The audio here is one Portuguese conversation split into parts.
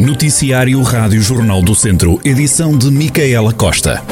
Noticiário Rádio Jornal do Centro, edição de Micaela Costa.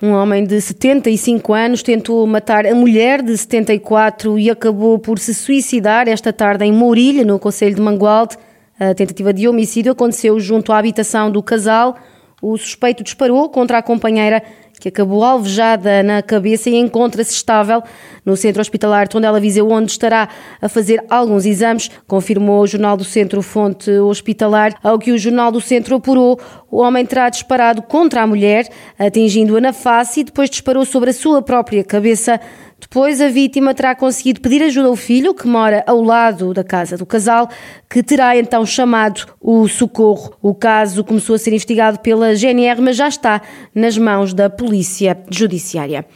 Um homem de 75 anos tentou matar a mulher de 74 e acabou por se suicidar esta tarde em Mourilha, no Conselho de Mangualde. A tentativa de homicídio aconteceu junto à habitação do casal. O suspeito disparou contra a companheira que acabou alvejada na cabeça e encontra-se estável no centro hospitalar Tondela Viseu, onde estará a fazer alguns exames, confirmou o Jornal do Centro Fonte Hospitalar. Ao que o Jornal do Centro apurou, o homem terá disparado contra a mulher, atingindo-a na face e depois disparou sobre a sua própria cabeça. Depois, a vítima terá conseguido pedir ajuda ao filho, que mora ao lado da casa do casal, que terá então chamado o socorro. O caso começou a ser investigado pela GNR, mas já está nas mãos da Polícia Judiciária.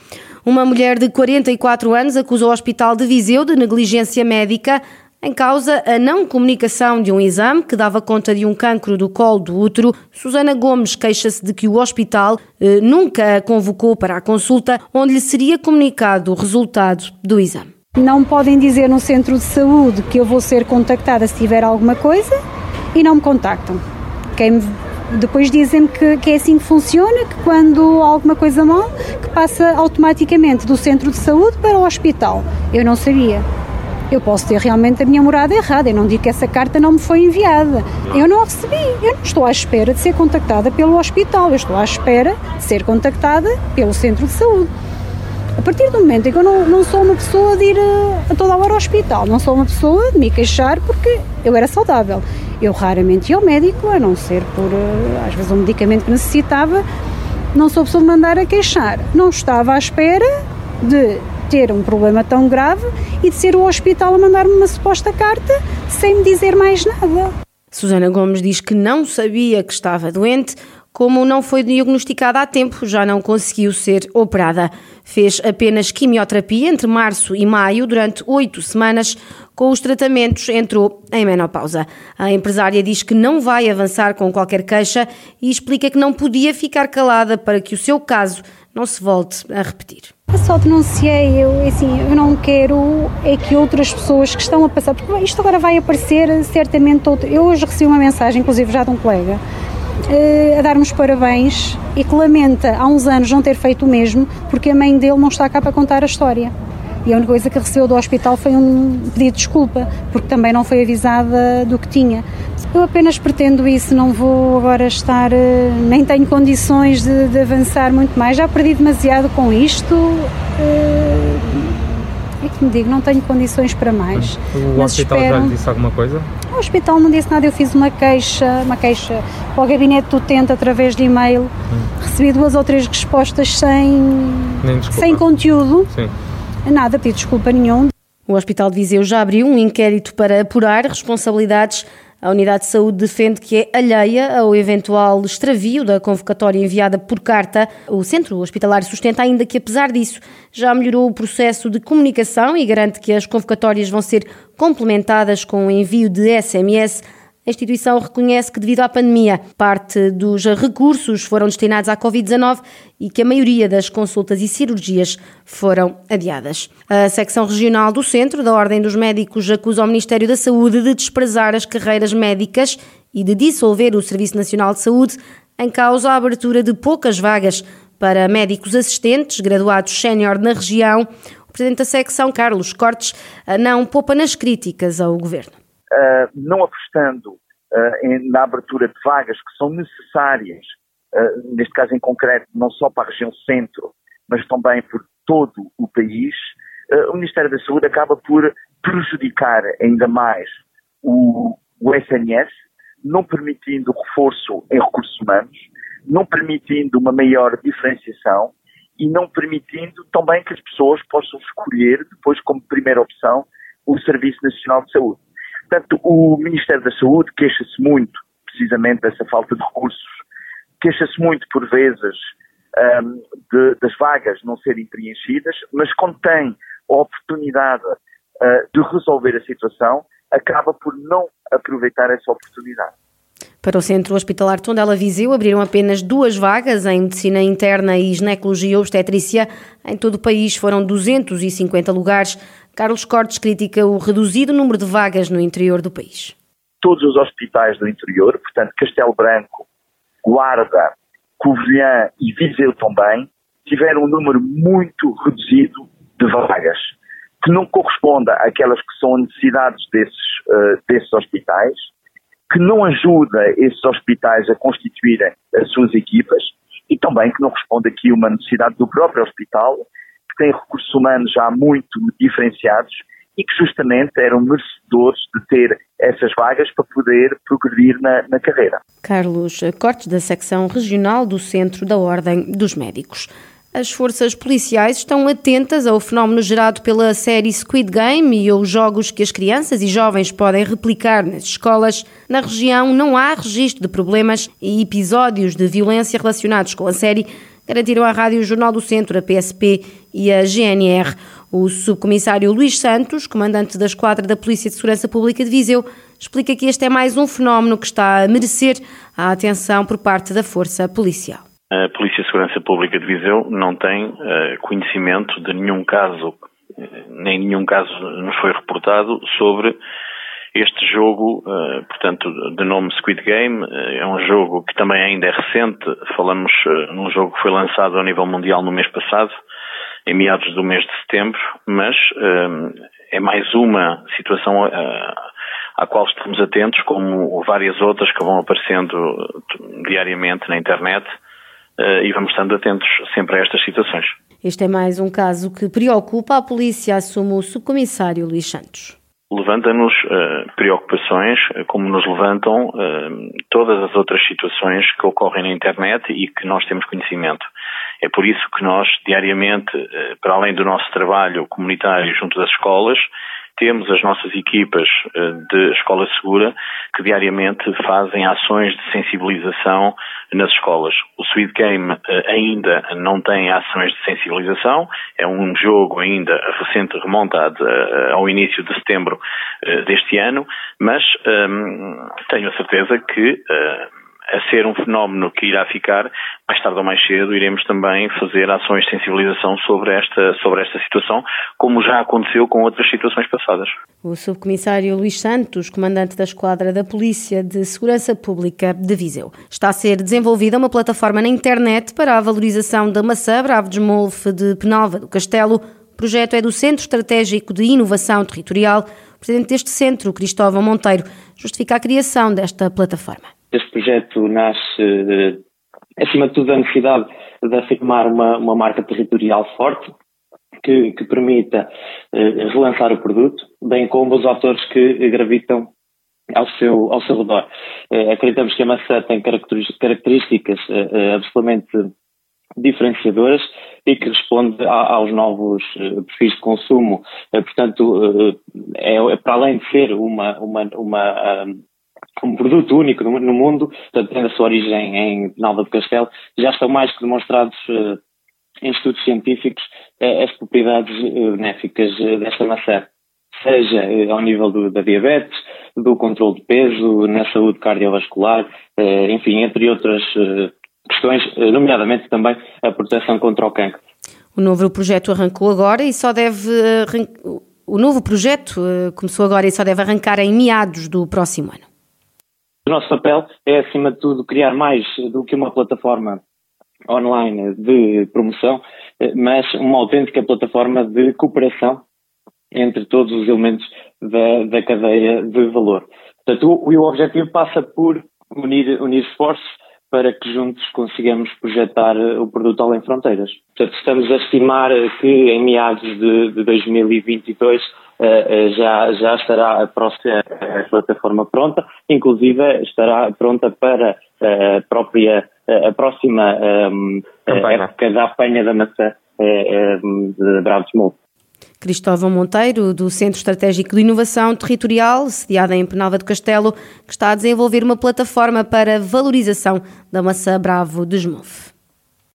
Uma mulher de 44 anos acusa o Hospital de Viseu de negligência médica em causa a não comunicação de um exame que dava conta de um cancro do colo do útero, Susana Gomes queixa-se de que o hospital eh, nunca a convocou para a consulta, onde lhe seria comunicado o resultado do exame. Não podem dizer no centro de saúde que eu vou ser contactada se tiver alguma coisa e não me contactam. Quem depois dizem-me que, que, é assim que funciona, que quando há alguma coisa mal, que passa automaticamente do centro de saúde para o hospital. Eu não sabia eu posso ter realmente a minha morada errada. Eu não digo que essa carta não me foi enviada. Eu não a recebi. Eu não estou à espera de ser contactada pelo hospital. Eu estou à espera de ser contactada pelo centro de saúde. A partir do momento em que eu não, não sou uma pessoa de ir a, a, toda hora ao hospital, não sou uma pessoa de me queixar porque eu era saudável. Eu raramente ia ao médico, a não ser por, eh, às vezes, um medicamento que necessitava. Não sou pessoa de mandar a queixar. Não estava à espera de ter um problema tão grave e de ser o hospital a mandar-me uma suposta carta sem me dizer mais nada. Susana Gomes diz que não sabia que estava doente, como não foi diagnosticada a tempo, já não conseguiu ser operada. Fez apenas quimioterapia entre março e maio durante oito semanas. Com os tratamentos, entrou em menopausa. A empresária diz que não vai avançar com qualquer queixa e explica que não podia ficar calada para que o seu caso não se volte a repetir. Eu só denunciei, eu, assim, eu não quero é que outras pessoas que estão a passar, porque isto agora vai aparecer certamente outro. Eu hoje recebi uma mensagem, inclusive já de um colega, a dar-me os parabéns e que lamenta há uns anos não ter feito o mesmo porque a mãe dele não está cá para contar a história. E a única coisa que recebeu do hospital foi um pedido de desculpa, porque também não foi avisada do que tinha. Eu apenas pretendo isso, não vou agora estar, eh, nem tenho condições de, de avançar muito mais. Já perdi demasiado com isto. Que me digo, não tenho condições para mais. O Mas hospital espero... já lhe disse alguma coisa? O hospital não disse nada, eu fiz uma queixa, uma queixa para o gabinete do utente através de e-mail. Hum. Recebi duas ou três respostas sem, sem conteúdo. Sim. Nada, pedi desculpa nenhum. O Hospital de Viseu já abriu um inquérito para apurar responsabilidades a Unidade de Saúde defende que é alheia ao eventual extravio da convocatória enviada por carta. O Centro Hospitalar sustenta ainda que, apesar disso, já melhorou o processo de comunicação e garante que as convocatórias vão ser complementadas com o envio de SMS a instituição reconhece que, devido à pandemia, parte dos recursos foram destinados à Covid-19 e que a maioria das consultas e cirurgias foram adiadas. A secção regional do Centro da Ordem dos Médicos acusa o Ministério da Saúde de desprezar as carreiras médicas e de dissolver o Serviço Nacional de Saúde, em causa a abertura de poucas vagas para médicos assistentes graduados sénior na região. O presidente da secção, Carlos Cortes, não poupa nas críticas ao governo. Uh, não apostando uh, em, na abertura de vagas que são necessárias, uh, neste caso em concreto, não só para a região centro, mas também por todo o país, o Ministério da Saúde acaba por prejudicar ainda mais o, o SNS, não permitindo reforço em recursos humanos, não permitindo uma maior diferenciação e não permitindo também que as pessoas possam escolher depois como primeira opção o Serviço Nacional de Saúde. Portanto, o Ministério da Saúde queixa-se muito, precisamente, dessa falta de recursos, queixa-se muito, por vezes, um, de, das vagas não serem preenchidas, mas quando tem a oportunidade uh, de resolver a situação, acaba por não aproveitar essa oportunidade. Para o Centro Hospitalar Tondela Viseu, abriram apenas duas vagas em Medicina Interna e Ginecologia Obstetrícia. Em todo o país foram 250 lugares. Carlos Cortes critica o reduzido número de vagas no interior do país. Todos os hospitais do interior, portanto Castelo Branco, Guarda, Covilhã e Viseu também, tiveram um número muito reduzido de vagas, que não corresponde àquelas que são necessidades desses, uh, desses hospitais que não ajuda esses hospitais a constituírem as suas equipas e também que não responde aqui uma necessidade do próprio hospital, que tem recursos humanos já muito diferenciados e que justamente eram merecedores de ter essas vagas para poder progredir na, na carreira. Carlos Cortes, da secção regional do Centro da Ordem dos Médicos. As forças policiais estão atentas ao fenómeno gerado pela série Squid Game e aos jogos que as crianças e jovens podem replicar nas escolas. Na região não há registro de problemas e episódios de violência relacionados com a série, garantiram à Rádio Jornal do Centro, a PSP e a GNR. O subcomissário Luís Santos, comandante da Esquadra da Polícia de Segurança Pública de Viseu, explica que este é mais um fenómeno que está a merecer a atenção por parte da força policial. A Polícia de Segurança Pública de Viseu não tem uh, conhecimento de nenhum caso, nem nenhum caso nos foi reportado sobre este jogo, uh, portanto, de nome Squid Game, uh, é um jogo que também ainda é recente. Falamos num jogo que foi lançado a nível mundial no mês passado, em meados do mês de setembro, mas é mais uma situação à qual estamos atentos, como várias outras que vão aparecendo diariamente na internet eh, e vamos estando atentos sempre a estas situações. Este é mais um caso que preocupa a polícia, assume o subcomissário Luís Santos. Levanta-nos preocupações, eh, como nos levantam todas as outras situações que ocorrem na internet e que nós temos conhecimento. É por isso que nós, diariamente, uh, para além do nosso trabalho comunitário junto das escolas, temos as nossas equipas eh, de Escola Segura que diariamente fazem ações de sensibilização nas escolas. O Sweet Game eh, ainda não tem ações de sensibilização, é um jogo ainda recente, remontado eh, ao início de setembro deste ano, mas ehm, tenho a certeza que a ser um fenómeno que irá ficar, mais tarde ou mais cedo iremos também fazer ações de sensibilização sobre esta, sobre esta situação, como já aconteceu com outras situações passadas. O subcomissário Luís Santos, comandante da Esquadra da Polícia de Segurança Pública de Viseu. Está a ser desenvolvida uma plataforma na internet para a valorização da maçã bravo de Smolf de Penalva do Castelo. O projeto é do Centro Estratégico de Inovação Territorial. O presidente deste centro, Cristóvão Monteiro, justifica a criação desta plataforma. Este projeto nasce, eh, acima de tudo, da necessidade de afirmar uma, uma marca territorial forte, que, que permita eh, relançar o produto, bem como os autores que gravitam ao seu, ao seu redor. Eh, acreditamos que a maçã tem características absolutamente diferenciadoras e que responde aos novos perfis de consumo. Portanto, é, é para além de ser uma, uma, uma um produto único no, mundo, portanto, tendo a sua origem em Nalva do Castelo, já estão mais que demonstrados uh, em estudos científicos uh, as propriedades uh, benéficas desta maçã, seja ao nível do, da diabetes, do controle de peso, na saúde cardiovascular, enfim, entre outras questões, nomeadamente também a proteção contra o cancro. O novo projeto arrancou agora e só deve. O novo projeto começou agora e só deve arrancar em meados do próximo ano. O nosso papel é, acima de tudo, criar mais do que uma plataforma online de promoção, eh, mas uma autêntica plataforma de cooperação entre todos os elementos da, da cadeia de valor. Portanto, o, o objetivo passa por unir, unir esforços para que juntos consigamos projetar eh, o produto além fronteiras. Portanto, estamos a estimar que em meados de, de 2022 eh, eh, já, já estará a, próxima, a plataforma pronta, inclusive estará pronta para eh, a própria a próxima um, época da apanha da maçã de Bravos Molde. Cristóvão Monteiro, do Centro Estratégico de Inovação Territorial, sediada em Penalva do Castelo, que está a desenvolver uma plataforma para valorização da maçã Bravo de Esmove.